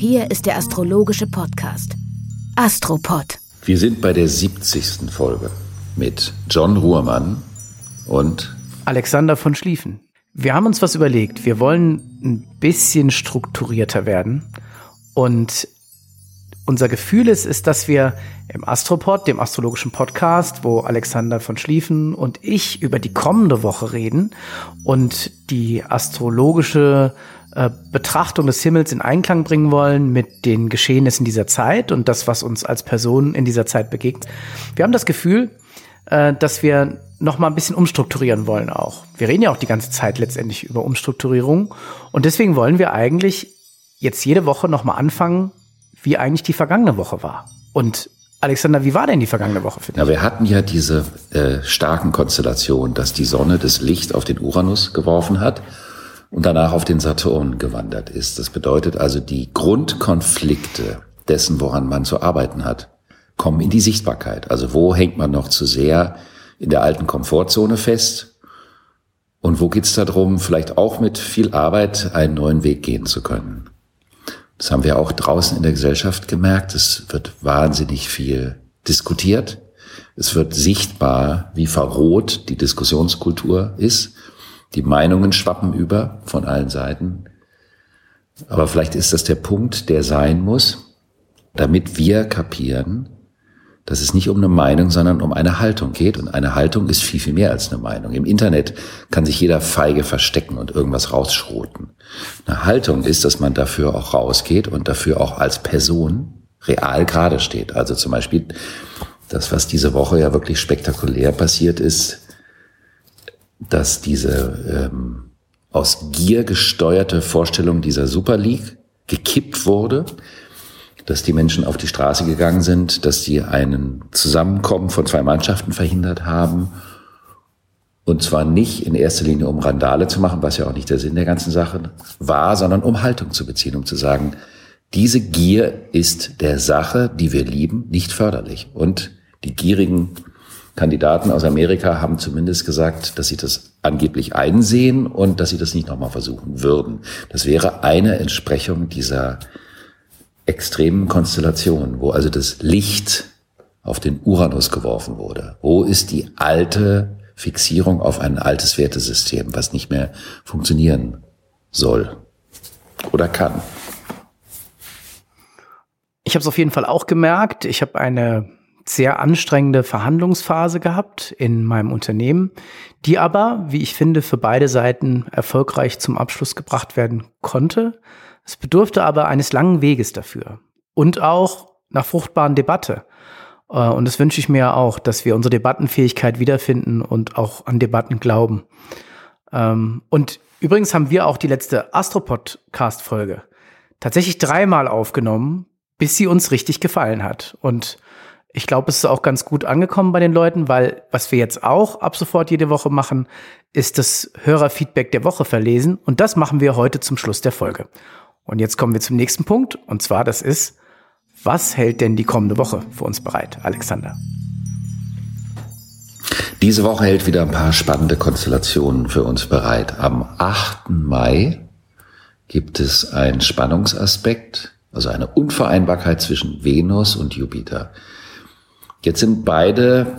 Hier ist der astrologische Podcast. Astropod. Wir sind bei der 70. Folge mit John Ruhrmann und Alexander von Schlieffen. Wir haben uns was überlegt. Wir wollen ein bisschen strukturierter werden. Und unser Gefühl ist, ist, dass wir im Astropod, dem astrologischen Podcast, wo Alexander von Schlieffen und ich über die kommende Woche reden und die astrologische äh, Betrachtung des Himmels in Einklang bringen wollen mit den Geschehnissen dieser Zeit und das, was uns als Person in dieser Zeit begegnet. Wir haben das Gefühl, äh, dass wir noch mal ein bisschen umstrukturieren wollen auch. Wir reden ja auch die ganze Zeit letztendlich über Umstrukturierung und deswegen wollen wir eigentlich jetzt jede Woche noch mal anfangen, wie eigentlich die vergangene Woche war. Und Alexander, wie war denn die vergangene Woche für dich? Ja, wir hatten ja diese äh, starken Konstellationen, dass die Sonne das Licht auf den Uranus geworfen hat und danach auf den Saturn gewandert ist. Das bedeutet also, die Grundkonflikte dessen, woran man zu arbeiten hat, kommen in die Sichtbarkeit. Also wo hängt man noch zu sehr in der alten Komfortzone fest? Und wo geht es darum, vielleicht auch mit viel Arbeit einen neuen Weg gehen zu können? Das haben wir auch draußen in der Gesellschaft gemerkt. Es wird wahnsinnig viel diskutiert. Es wird sichtbar, wie verroht die Diskussionskultur ist. Die Meinungen schwappen über von allen Seiten. Aber vielleicht ist das der Punkt, der sein muss, damit wir kapieren, dass es nicht um eine Meinung, sondern um eine Haltung geht. Und eine Haltung ist viel, viel mehr als eine Meinung. Im Internet kann sich jeder feige verstecken und irgendwas rausschroten. Eine Haltung ist, dass man dafür auch rausgeht und dafür auch als Person real gerade steht. Also zum Beispiel das, was diese Woche ja wirklich spektakulär passiert ist, dass diese ähm, aus Gier gesteuerte Vorstellung dieser Super League gekippt wurde dass die Menschen auf die Straße gegangen sind, dass sie einen Zusammenkommen von zwei Mannschaften verhindert haben. Und zwar nicht in erster Linie, um Randale zu machen, was ja auch nicht der Sinn der ganzen Sache war, sondern um Haltung zu beziehen, um zu sagen, diese Gier ist der Sache, die wir lieben, nicht förderlich. Und die gierigen Kandidaten aus Amerika haben zumindest gesagt, dass sie das angeblich einsehen und dass sie das nicht nochmal versuchen würden. Das wäre eine Entsprechung dieser extremen Konstellation, wo also das Licht auf den Uranus geworfen wurde. Wo ist die alte Fixierung auf ein altes Wertesystem, was nicht mehr funktionieren soll oder kann? Ich habe es auf jeden Fall auch gemerkt. Ich habe eine sehr anstrengende Verhandlungsphase gehabt in meinem Unternehmen, die aber, wie ich finde, für beide Seiten erfolgreich zum Abschluss gebracht werden konnte. Es bedurfte aber eines langen Weges dafür und auch nach fruchtbaren Debatte. Äh, und das wünsche ich mir auch, dass wir unsere Debattenfähigkeit wiederfinden und auch an Debatten glauben. Ähm, und übrigens haben wir auch die letzte Astropodcast-Folge tatsächlich dreimal aufgenommen, bis sie uns richtig gefallen hat. Und ich glaube, es ist auch ganz gut angekommen bei den Leuten, weil was wir jetzt auch ab sofort jede Woche machen, ist das Hörerfeedback der Woche verlesen. Und das machen wir heute zum Schluss der Folge. Und jetzt kommen wir zum nächsten Punkt. Und zwar, das ist, was hält denn die kommende Woche für uns bereit, Alexander? Diese Woche hält wieder ein paar spannende Konstellationen für uns bereit. Am 8. Mai gibt es einen Spannungsaspekt, also eine Unvereinbarkeit zwischen Venus und Jupiter. Jetzt sind beide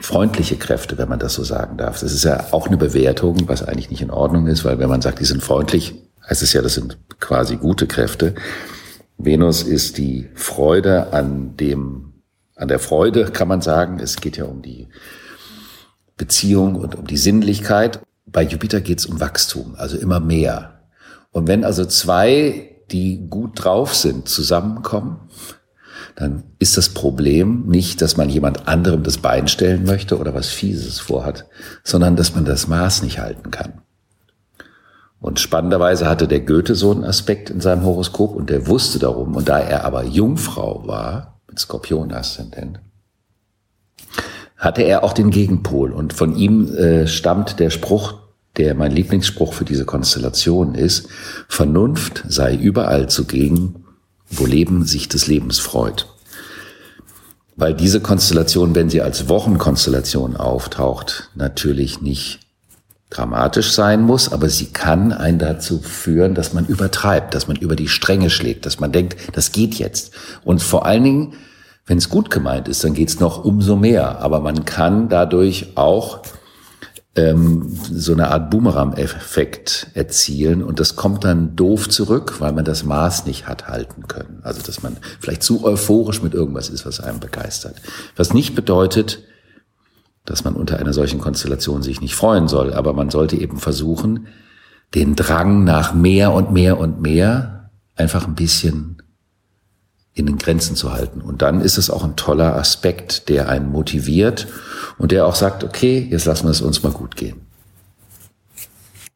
freundliche Kräfte, wenn man das so sagen darf. Das ist ja auch eine Bewertung, was eigentlich nicht in Ordnung ist, weil wenn man sagt, die sind freundlich, heißt es ja, das sind quasi gute Kräfte. Venus ist die Freude an dem, an der Freude, kann man sagen. Es geht ja um die Beziehung und um die Sinnlichkeit. Bei Jupiter geht es um Wachstum, also immer mehr. Und wenn also zwei, die gut drauf sind, zusammenkommen, dann ist das Problem nicht, dass man jemand anderem das Bein stellen möchte oder was Fieses vorhat, sondern dass man das Maß nicht halten kann. Und spannenderweise hatte der Goethe so einen Aspekt in seinem Horoskop und der wusste darum. Und da er aber Jungfrau war, mit Skorpion-Aszendent, hatte er auch den Gegenpol. Und von ihm äh, stammt der Spruch, der mein Lieblingsspruch für diese Konstellation ist, Vernunft sei überall zugegen, wo Leben sich des Lebens freut. Weil diese Konstellation, wenn sie als Wochenkonstellation auftaucht, natürlich nicht dramatisch sein muss, aber sie kann einen dazu führen, dass man übertreibt, dass man über die Stränge schlägt, dass man denkt, das geht jetzt. Und vor allen Dingen, wenn es gut gemeint ist, dann geht es noch umso mehr. Aber man kann dadurch auch ähm, so eine Art Boomerang-Effekt erzielen und das kommt dann doof zurück, weil man das Maß nicht hat halten können. Also dass man vielleicht zu euphorisch mit irgendwas ist, was einem begeistert. Was nicht bedeutet, dass man unter einer solchen Konstellation sich nicht freuen soll, aber man sollte eben versuchen, den Drang nach mehr und mehr und mehr einfach ein bisschen in den Grenzen zu halten. Und dann ist es auch ein toller Aspekt, der einen motiviert und der auch sagt, okay, jetzt lassen wir es uns mal gut gehen.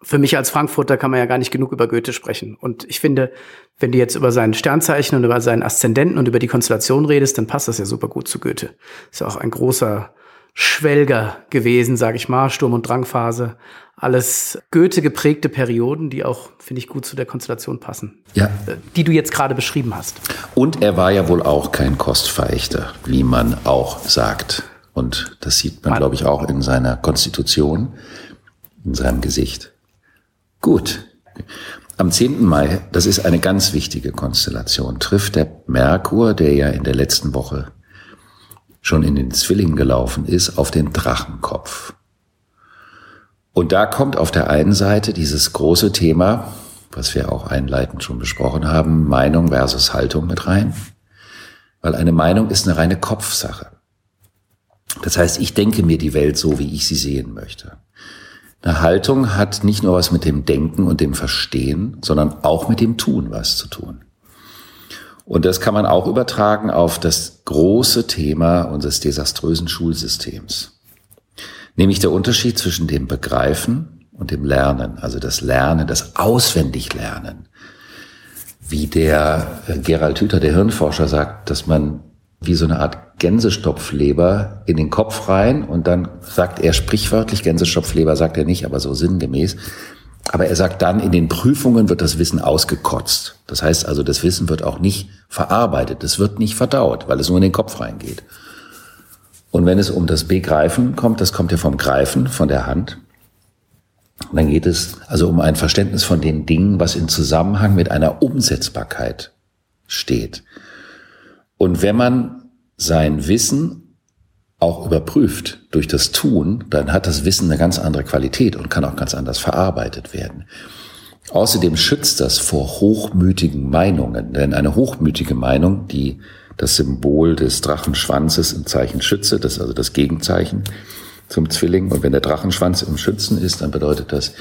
Für mich als Frankfurter kann man ja gar nicht genug über Goethe sprechen. Und ich finde, wenn du jetzt über sein Sternzeichen und über seinen Aszendenten und über die Konstellation redest, dann passt das ja super gut zu Goethe. Ist ja auch ein großer Schwelger gewesen, sage ich mal, Sturm- und Drangphase. Alles Goethe geprägte Perioden, die auch, finde ich, gut zu der Konstellation passen. Ja. Äh, die du jetzt gerade beschrieben hast. Und er war ja wohl auch kein Kostverächter, wie man auch sagt. Und das sieht man, glaube ich, auch in seiner Konstitution, in seinem Gesicht. Gut. Am 10. Mai, das ist eine ganz wichtige Konstellation, trifft der Merkur, der ja in der letzten Woche schon in den Zwillingen gelaufen ist, auf den Drachenkopf. Und da kommt auf der einen Seite dieses große Thema, was wir auch einleitend schon besprochen haben, Meinung versus Haltung mit rein. Weil eine Meinung ist eine reine Kopfsache. Das heißt, ich denke mir die Welt so, wie ich sie sehen möchte. Eine Haltung hat nicht nur was mit dem Denken und dem Verstehen, sondern auch mit dem Tun was zu tun. Und das kann man auch übertragen auf das große Thema unseres desaströsen Schulsystems. Nämlich der Unterschied zwischen dem Begreifen und dem Lernen, also das Lernen, das Auswendiglernen. Wie der äh, Gerald Hüther, der Hirnforscher, sagt, dass man wie so eine Art Gänsestopfleber in den Kopf rein und dann sagt er sprichwörtlich, Gänsestopfleber sagt er nicht, aber so sinngemäß, aber er sagt dann, in den Prüfungen wird das Wissen ausgekotzt. Das heißt also, das Wissen wird auch nicht verarbeitet, es wird nicht verdaut, weil es nur in den Kopf reingeht. Und wenn es um das Begreifen kommt, das kommt ja vom Greifen, von der Hand, dann geht es also um ein Verständnis von den Dingen, was in Zusammenhang mit einer Umsetzbarkeit steht. Und wenn man sein Wissen auch überprüft durch das Tun, dann hat das Wissen eine ganz andere Qualität und kann auch ganz anders verarbeitet werden. Außerdem schützt das vor hochmütigen Meinungen, denn eine hochmütige Meinung, die das Symbol des Drachenschwanzes im Zeichen Schütze, das ist also das Gegenzeichen zum Zwilling, und wenn der Drachenschwanz im Schützen ist, dann bedeutet das,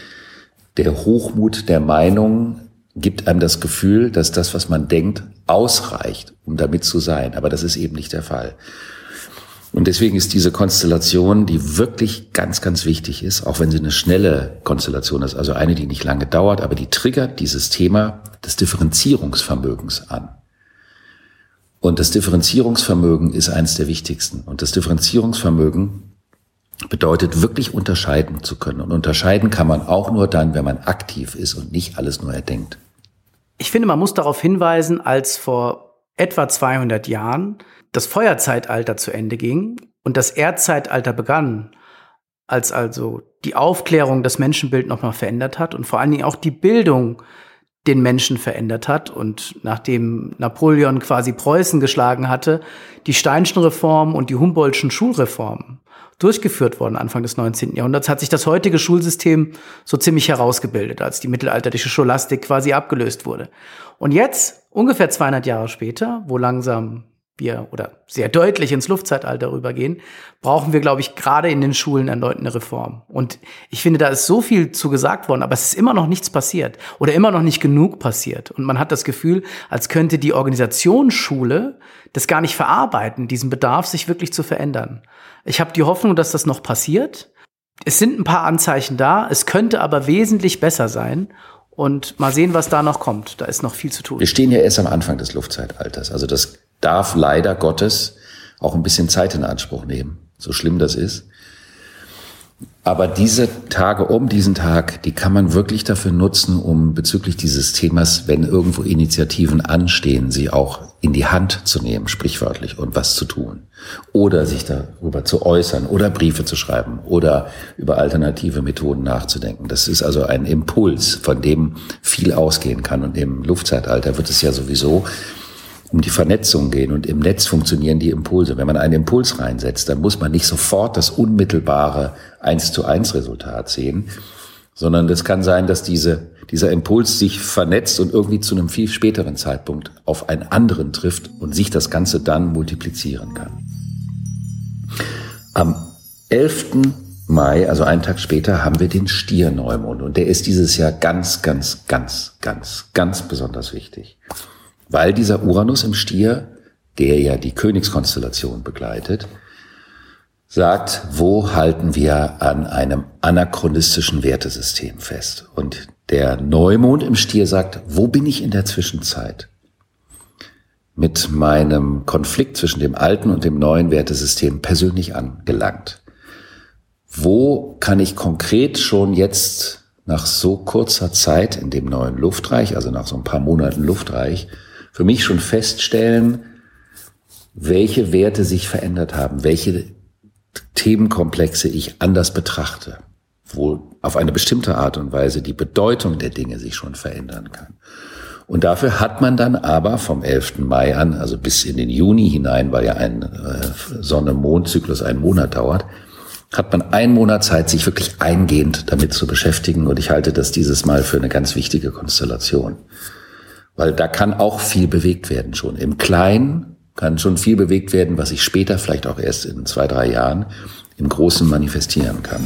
der Hochmut der Meinung gibt einem das Gefühl, dass das, was man denkt, ausreicht, um damit zu sein. Aber das ist eben nicht der Fall. Und deswegen ist diese Konstellation, die wirklich ganz, ganz wichtig ist, auch wenn sie eine schnelle Konstellation ist, also eine, die nicht lange dauert, aber die triggert dieses Thema des Differenzierungsvermögens an. Und das Differenzierungsvermögen ist eines der wichtigsten. Und das Differenzierungsvermögen bedeutet wirklich unterscheiden zu können. Und unterscheiden kann man auch nur dann, wenn man aktiv ist und nicht alles nur erdenkt. Ich finde, man muss darauf hinweisen, als vor etwa 200 Jahren das Feuerzeitalter zu Ende ging und das Erdzeitalter begann, als also die Aufklärung das Menschenbild nochmal verändert hat und vor allen Dingen auch die Bildung den Menschen verändert hat und nachdem Napoleon quasi Preußen geschlagen hatte, die Steinschen Reform und die Humboldtschen Schulreformen durchgeführt worden Anfang des 19. Jahrhunderts, hat sich das heutige Schulsystem so ziemlich herausgebildet, als die mittelalterliche Scholastik quasi abgelöst wurde. Und jetzt, ungefähr 200 Jahre später, wo langsam wir oder sehr deutlich ins Luftzeitalter rübergehen, brauchen wir, glaube ich, gerade in den Schulen erneut eine Reform. Und ich finde, da ist so viel zu gesagt worden, aber es ist immer noch nichts passiert oder immer noch nicht genug passiert. Und man hat das Gefühl, als könnte die Organisation Schule das gar nicht verarbeiten, diesen Bedarf, sich wirklich zu verändern. Ich habe die Hoffnung, dass das noch passiert. Es sind ein paar Anzeichen da, es könnte aber wesentlich besser sein. und mal sehen, was da noch kommt. Da ist noch viel zu tun. Wir stehen ja erst am Anfang des Luftzeitalters. Also das darf leider Gottes auch ein bisschen Zeit in Anspruch nehmen, so schlimm das ist. Aber diese Tage um diesen Tag, die kann man wirklich dafür nutzen, um bezüglich dieses Themas, wenn irgendwo Initiativen anstehen, sie auch in die Hand zu nehmen, sprichwörtlich, und was zu tun. Oder sich darüber zu äußern oder Briefe zu schreiben oder über alternative Methoden nachzudenken. Das ist also ein Impuls, von dem viel ausgehen kann. Und im Luftzeitalter wird es ja sowieso um die Vernetzung gehen und im Netz funktionieren die Impulse. Wenn man einen Impuls reinsetzt, dann muss man nicht sofort das unmittelbare eins zu eins Resultat sehen, sondern es kann sein, dass diese, dieser Impuls sich vernetzt und irgendwie zu einem viel späteren Zeitpunkt auf einen anderen trifft und sich das Ganze dann multiplizieren kann. Am 11. Mai, also einen Tag später, haben wir den Stierneumond und der ist dieses Jahr ganz, ganz, ganz, ganz, ganz besonders wichtig weil dieser Uranus im Stier, der ja die Königskonstellation begleitet, sagt, wo halten wir an einem anachronistischen Wertesystem fest? Und der Neumond im Stier sagt, wo bin ich in der Zwischenzeit? Mit meinem Konflikt zwischen dem alten und dem neuen Wertesystem persönlich angelangt. Wo kann ich konkret schon jetzt nach so kurzer Zeit in dem neuen Luftreich, also nach so ein paar Monaten Luftreich, für mich schon feststellen, welche Werte sich verändert haben, welche Themenkomplexe ich anders betrachte, wo auf eine bestimmte Art und Weise die Bedeutung der Dinge sich schon verändern kann. Und dafür hat man dann aber vom 11. Mai an, also bis in den Juni hinein, weil ja ein äh, Sonne-Mond-Zyklus einen Monat dauert, hat man einen Monat Zeit, sich wirklich eingehend damit zu beschäftigen. Und ich halte das dieses Mal für eine ganz wichtige Konstellation. Weil da kann auch viel bewegt werden schon. Im Kleinen kann schon viel bewegt werden, was ich später, vielleicht auch erst in zwei, drei Jahren, im Großen manifestieren kann.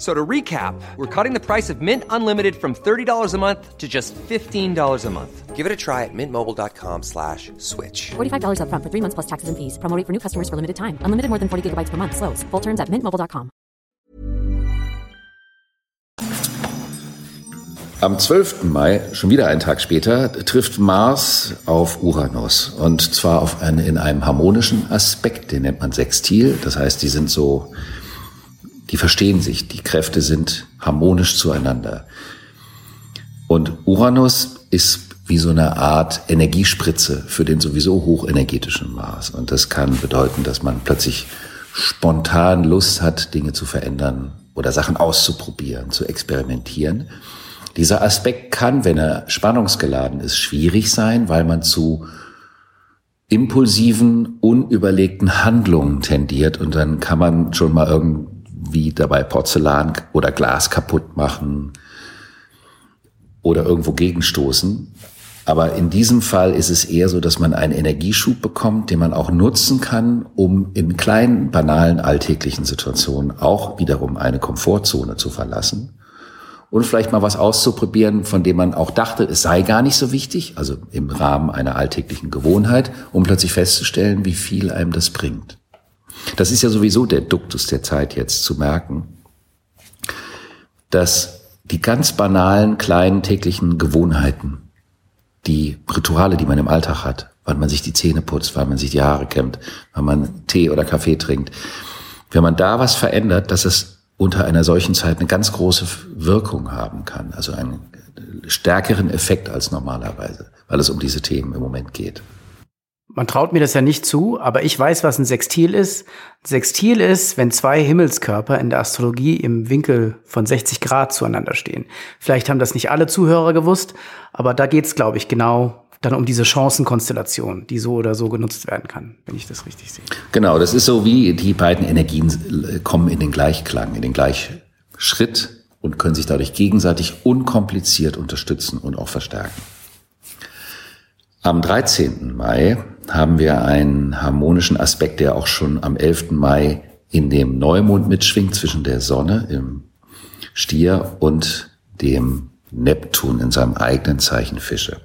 So to recap, we're cutting the price of Mint Unlimited from $30 a month to just $15 a month. Give it a try at mintmobile.com slash switch. $45 up front for three months plus taxes and fees. Promoting for new customers for limited time. Unlimited more than 40 gigabytes per month. Slows. Full terms at mintmobile.com. Am 12. Mai, schon wieder einen Tag später, trifft Mars auf Uranus. Und zwar auf eine, in einem harmonischen Aspekt, den nennt man Sextil. Das heißt, die sind so die verstehen sich, die Kräfte sind harmonisch zueinander. Und Uranus ist wie so eine Art Energiespritze für den sowieso hochenergetischen Mars. Und das kann bedeuten, dass man plötzlich spontan Lust hat, Dinge zu verändern oder Sachen auszuprobieren, zu experimentieren. Dieser Aspekt kann, wenn er spannungsgeladen ist, schwierig sein, weil man zu impulsiven, unüberlegten Handlungen tendiert und dann kann man schon mal irgendwie wie dabei Porzellan oder Glas kaputt machen oder irgendwo gegenstoßen. Aber in diesem Fall ist es eher so, dass man einen Energieschub bekommt, den man auch nutzen kann, um in kleinen, banalen, alltäglichen Situationen auch wiederum eine Komfortzone zu verlassen und vielleicht mal was auszuprobieren, von dem man auch dachte, es sei gar nicht so wichtig, also im Rahmen einer alltäglichen Gewohnheit, um plötzlich festzustellen, wie viel einem das bringt. Das ist ja sowieso der Duktus der Zeit jetzt zu merken, dass die ganz banalen, kleinen täglichen Gewohnheiten, die Rituale, die man im Alltag hat, wann man sich die Zähne putzt, wann man sich die Haare kämmt, wann man Tee oder Kaffee trinkt, wenn man da was verändert, dass es unter einer solchen Zeit eine ganz große Wirkung haben kann, also einen stärkeren Effekt als normalerweise, weil es um diese Themen im Moment geht. Man traut mir das ja nicht zu, aber ich weiß, was ein Sextil ist. Sextil ist, wenn zwei Himmelskörper in der Astrologie im Winkel von 60 Grad zueinander stehen. Vielleicht haben das nicht alle Zuhörer gewusst, aber da geht's, glaube ich, genau dann um diese Chancenkonstellation, die so oder so genutzt werden kann, wenn ich das richtig sehe. Genau, das ist so wie die beiden Energien kommen in den Gleichklang, in den Gleichschritt und können sich dadurch gegenseitig unkompliziert unterstützen und auch verstärken. Am 13. Mai haben wir einen harmonischen Aspekt, der auch schon am 11. Mai in dem Neumond mitschwingt zwischen der Sonne im Stier und dem Neptun in seinem eigenen Zeichen Fische.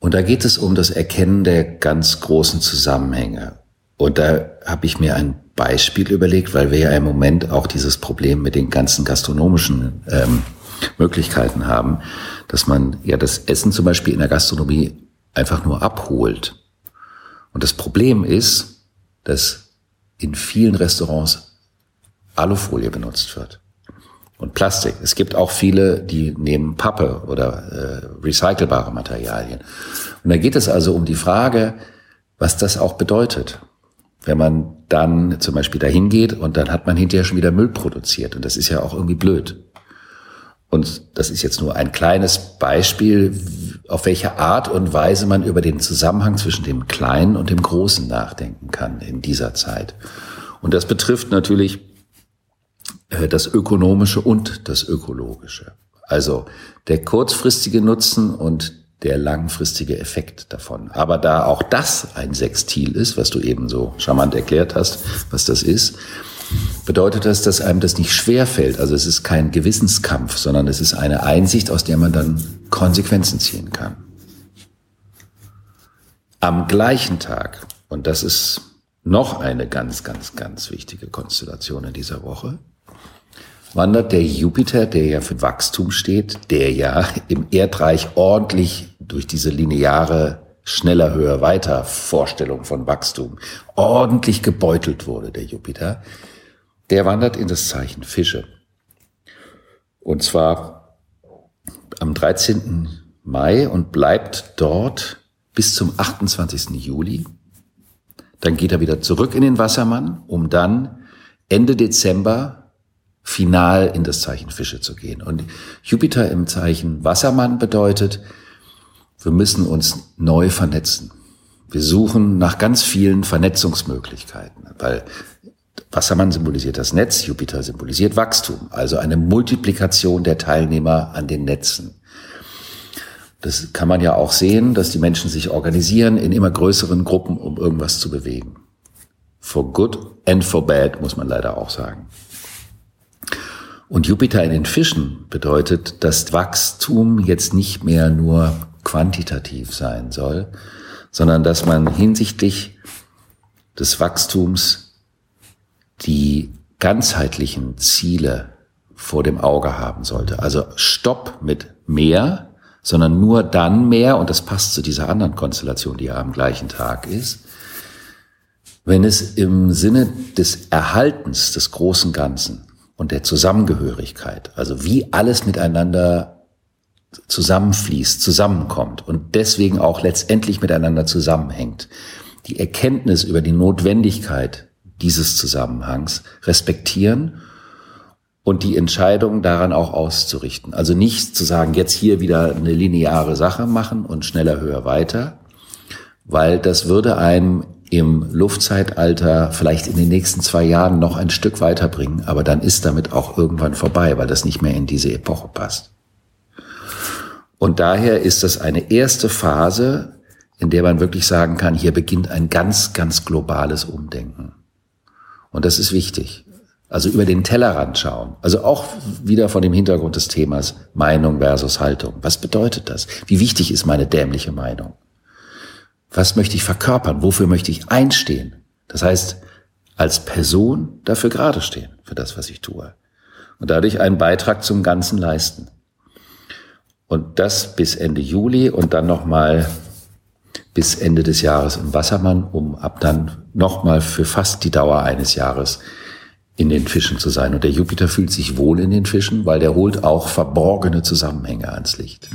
Und da geht es um das Erkennen der ganz großen Zusammenhänge. Und da habe ich mir ein Beispiel überlegt, weil wir ja im Moment auch dieses Problem mit den ganzen gastronomischen ähm, Möglichkeiten haben, dass man ja das Essen zum Beispiel in der Gastronomie einfach nur abholt. Und das Problem ist, dass in vielen Restaurants Alufolie benutzt wird und Plastik. Es gibt auch viele, die nehmen Pappe oder äh, recycelbare Materialien. Und da geht es also um die Frage, was das auch bedeutet. Wenn man dann zum Beispiel dahin geht und dann hat man hinterher schon wieder Müll produziert. Und das ist ja auch irgendwie blöd. Und das ist jetzt nur ein kleines Beispiel, auf welche Art und Weise man über den Zusammenhang zwischen dem Kleinen und dem Großen nachdenken kann in dieser Zeit. Und das betrifft natürlich äh, das Ökonomische und das Ökologische. Also der kurzfristige Nutzen und der langfristige Effekt davon. Aber da auch das ein Sextil ist, was du eben so charmant erklärt hast, was das ist, bedeutet das, dass einem das nicht schwer fällt. Also es ist kein Gewissenskampf, sondern es ist eine Einsicht, aus der man dann Konsequenzen ziehen kann. Am gleichen Tag, und das ist noch eine ganz, ganz, ganz wichtige Konstellation in dieser Woche, wandert der Jupiter, der ja für Wachstum steht, der ja im Erdreich ordentlich durch diese lineare schneller, höher, weiter Vorstellung von Wachstum ordentlich gebeutelt wurde, der Jupiter, der wandert in das Zeichen Fische. Und zwar am 13. Mai und bleibt dort bis zum 28. Juli. Dann geht er wieder zurück in den Wassermann, um dann Ende Dezember final in das Zeichen Fische zu gehen. Und Jupiter im Zeichen Wassermann bedeutet, wir müssen uns neu vernetzen. Wir suchen nach ganz vielen Vernetzungsmöglichkeiten, weil Wassermann symbolisiert das Netz, Jupiter symbolisiert Wachstum, also eine Multiplikation der Teilnehmer an den Netzen. Das kann man ja auch sehen, dass die Menschen sich organisieren in immer größeren Gruppen, um irgendwas zu bewegen. For good and for bad, muss man leider auch sagen. Und Jupiter in den Fischen bedeutet, dass Wachstum jetzt nicht mehr nur quantitativ sein soll, sondern dass man hinsichtlich des Wachstums die ganzheitlichen Ziele vor dem Auge haben sollte. Also Stopp mit mehr, sondern nur dann mehr, und das passt zu dieser anderen Konstellation, die ja am gleichen Tag ist, wenn es im Sinne des Erhaltens des großen Ganzen und der Zusammengehörigkeit, also wie alles miteinander zusammenfließt, zusammenkommt und deswegen auch letztendlich miteinander zusammenhängt. Die Erkenntnis über die Notwendigkeit dieses Zusammenhangs respektieren und die Entscheidung daran auch auszurichten. Also nicht zu sagen, jetzt hier wieder eine lineare Sache machen und schneller, höher, weiter, weil das würde einem im Luftzeitalter vielleicht in den nächsten zwei Jahren noch ein Stück weiterbringen, aber dann ist damit auch irgendwann vorbei, weil das nicht mehr in diese Epoche passt. Und daher ist das eine erste Phase, in der man wirklich sagen kann, hier beginnt ein ganz, ganz globales Umdenken. Und das ist wichtig. Also über den Tellerrand schauen. Also auch wieder von dem Hintergrund des Themas Meinung versus Haltung. Was bedeutet das? Wie wichtig ist meine dämliche Meinung? Was möchte ich verkörpern? Wofür möchte ich einstehen? Das heißt, als Person dafür gerade stehen, für das, was ich tue. Und dadurch einen Beitrag zum Ganzen leisten. Und das bis Ende Juli und dann nochmal bis Ende des Jahres im Wassermann, um ab dann nochmal für fast die Dauer eines Jahres in den Fischen zu sein. Und der Jupiter fühlt sich wohl in den Fischen, weil der holt auch verborgene Zusammenhänge ans Licht.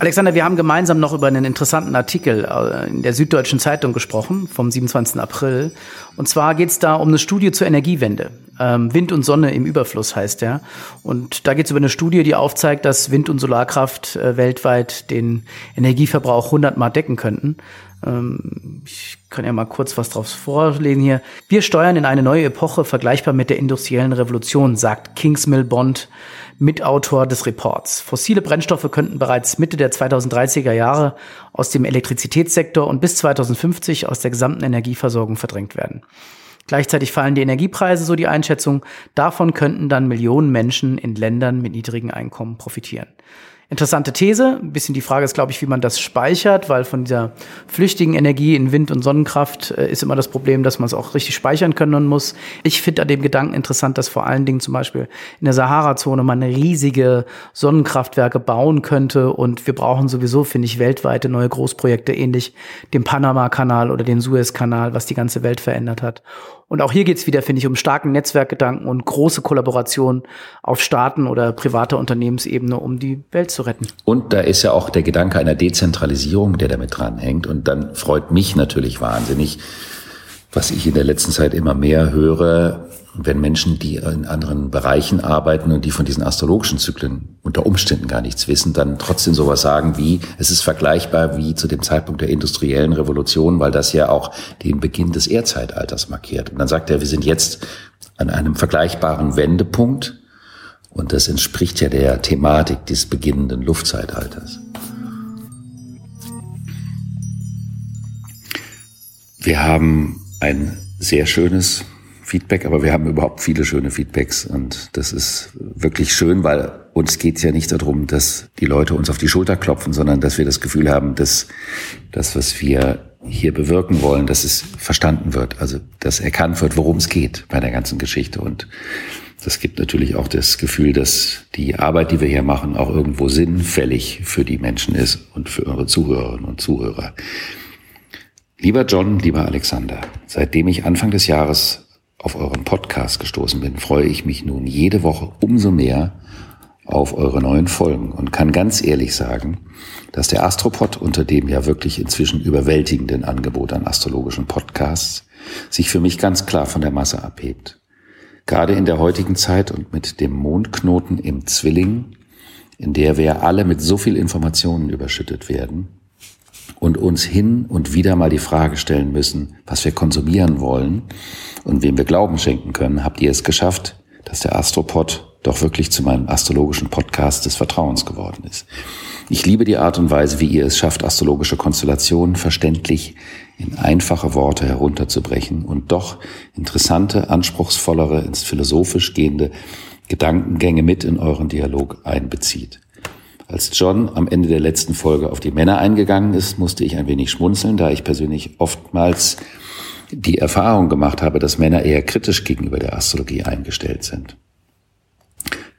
Alexander, wir haben gemeinsam noch über einen interessanten Artikel äh, in der Süddeutschen Zeitung gesprochen, vom 27. April. Und zwar geht es da um eine Studie zur Energiewende. Ähm, Wind und Sonne im Überfluss heißt der. Und da geht es über eine Studie, die aufzeigt, dass Wind- und Solarkraft äh, weltweit den Energieverbrauch 100 Mal decken könnten. Ähm, ich kann ja mal kurz was drauf vorlesen hier. Wir steuern in eine neue Epoche vergleichbar mit der industriellen Revolution, sagt Kingsmill Bond, Mitautor des Reports. Fossile Brennstoffe könnten bereits Mitte der 2030er Jahre aus dem Elektrizitätssektor und bis 2050 aus der gesamten Energieversorgung verdrängt werden. Gleichzeitig fallen die Energiepreise, so die Einschätzung. Davon könnten dann Millionen Menschen in Ländern mit niedrigen Einkommen profitieren. Interessante These. Ein bisschen die Frage ist, glaube ich, wie man das speichert, weil von dieser flüchtigen Energie in Wind- und Sonnenkraft äh, ist immer das Problem, dass man es auch richtig speichern können muss. Ich finde an dem Gedanken interessant, dass vor allen Dingen zum Beispiel in der Sahara-Zone man riesige Sonnenkraftwerke bauen könnte und wir brauchen sowieso, finde ich, weltweite neue Großprojekte, ähnlich dem Panama-Kanal oder den Suez-Kanal, was die ganze Welt verändert hat. Und auch hier geht's wieder, finde ich, um starken Netzwerkgedanken und große Kollaboration auf Staaten- oder privater Unternehmensebene, um die Welt zu retten. Und da ist ja auch der Gedanke einer Dezentralisierung, der damit dranhängt. Und dann freut mich natürlich wahnsinnig, was ich in der letzten Zeit immer mehr höre, wenn Menschen, die in anderen Bereichen arbeiten und die von diesen astrologischen Zyklen unter Umständen gar nichts wissen, dann trotzdem sowas sagen wie, es ist vergleichbar wie zu dem Zeitpunkt der industriellen Revolution, weil das ja auch den Beginn des Erdzeitalters markiert. Und dann sagt er, wir sind jetzt an einem vergleichbaren Wendepunkt und das entspricht ja der Thematik des beginnenden Luftzeitalters. Wir haben ein sehr schönes Feedback, aber wir haben überhaupt viele schöne Feedbacks und das ist wirklich schön, weil uns geht es ja nicht darum, dass die Leute uns auf die Schulter klopfen, sondern dass wir das Gefühl haben, dass das, was wir hier bewirken wollen, dass es verstanden wird, also dass erkannt wird, worum es geht bei der ganzen Geschichte und das gibt natürlich auch das Gefühl, dass die Arbeit, die wir hier machen, auch irgendwo sinnfällig für die Menschen ist und für eure Zuhörerinnen und Zuhörer. Lieber John, lieber Alexander, seitdem ich Anfang des Jahres auf euren Podcast gestoßen bin, freue ich mich nun jede Woche umso mehr auf eure neuen Folgen und kann ganz ehrlich sagen, dass der Astropod unter dem ja wirklich inzwischen überwältigenden Angebot an astrologischen Podcasts sich für mich ganz klar von der Masse abhebt. Gerade in der heutigen Zeit und mit dem Mondknoten im Zwilling, in der wir alle mit so viel Informationen überschüttet werden, und uns hin und wieder mal die Frage stellen müssen, was wir konsumieren wollen und wem wir Glauben schenken können, habt ihr es geschafft, dass der Astropod doch wirklich zu meinem astrologischen Podcast des Vertrauens geworden ist. Ich liebe die Art und Weise, wie ihr es schafft, astrologische Konstellationen verständlich in einfache Worte herunterzubrechen und doch interessante, anspruchsvollere, ins philosophisch gehende Gedankengänge mit in euren Dialog einbezieht. Als John am Ende der letzten Folge auf die Männer eingegangen ist, musste ich ein wenig schmunzeln, da ich persönlich oftmals die Erfahrung gemacht habe, dass Männer eher kritisch gegenüber der Astrologie eingestellt sind.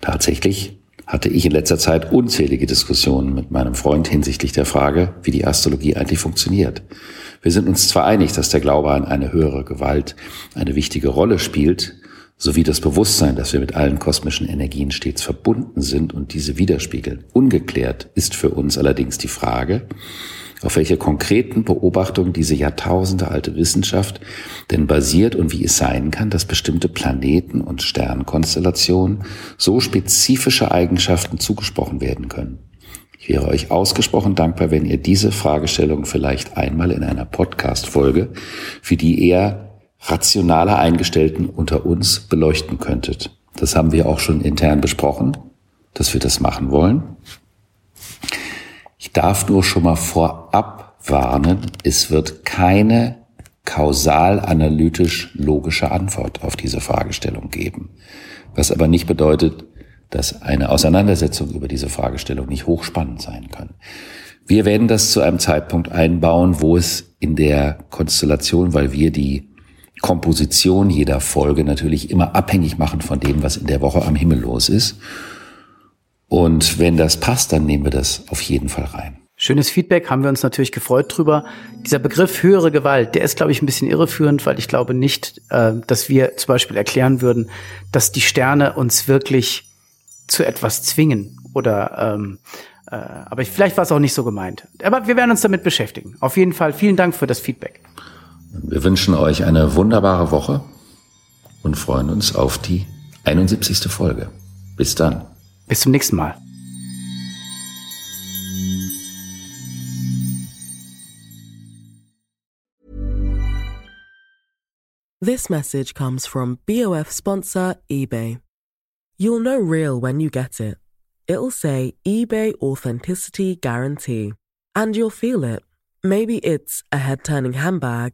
Tatsächlich hatte ich in letzter Zeit unzählige Diskussionen mit meinem Freund hinsichtlich der Frage, wie die Astrologie eigentlich funktioniert. Wir sind uns zwar einig, dass der Glaube an eine höhere Gewalt eine wichtige Rolle spielt, sowie das Bewusstsein, dass wir mit allen kosmischen Energien stets verbunden sind und diese widerspiegeln. Ungeklärt ist für uns allerdings die Frage, auf welche konkreten Beobachtungen diese jahrtausendealte Wissenschaft denn basiert und wie es sein kann, dass bestimmte Planeten und Sternkonstellationen so spezifische Eigenschaften zugesprochen werden können. Ich wäre euch ausgesprochen dankbar, wenn ihr diese Fragestellung vielleicht einmal in einer Podcast-Folge für die eher rationaler Eingestellten unter uns beleuchten könntet. Das haben wir auch schon intern besprochen, dass wir das machen wollen. Ich darf nur schon mal vorab warnen, es wird keine kausal-analytisch logische Antwort auf diese Fragestellung geben. Was aber nicht bedeutet, dass eine Auseinandersetzung über diese Fragestellung nicht hochspannend sein kann. Wir werden das zu einem Zeitpunkt einbauen, wo es in der Konstellation, weil wir die Komposition jeder Folge natürlich immer abhängig machen von dem, was in der Woche am Himmel los ist. Und wenn das passt, dann nehmen wir das auf jeden Fall rein. Schönes Feedback, haben wir uns natürlich gefreut drüber. Dieser Begriff höhere Gewalt, der ist, glaube ich, ein bisschen irreführend, weil ich glaube nicht, äh, dass wir zum Beispiel erklären würden, dass die Sterne uns wirklich zu etwas zwingen. Oder ähm, äh, aber vielleicht war es auch nicht so gemeint. Aber wir werden uns damit beschäftigen. Auf jeden Fall vielen Dank für das Feedback. Wir wünschen euch eine wunderbare Woche und freuen uns auf die 71. Folge. Bis dann. Bis zum nächsten Mal. This message comes from BOF sponsor eBay. You'll know real when you get it. It'll say eBay Authenticity Guarantee. And you'll feel it. Maybe it's a head turning handbag.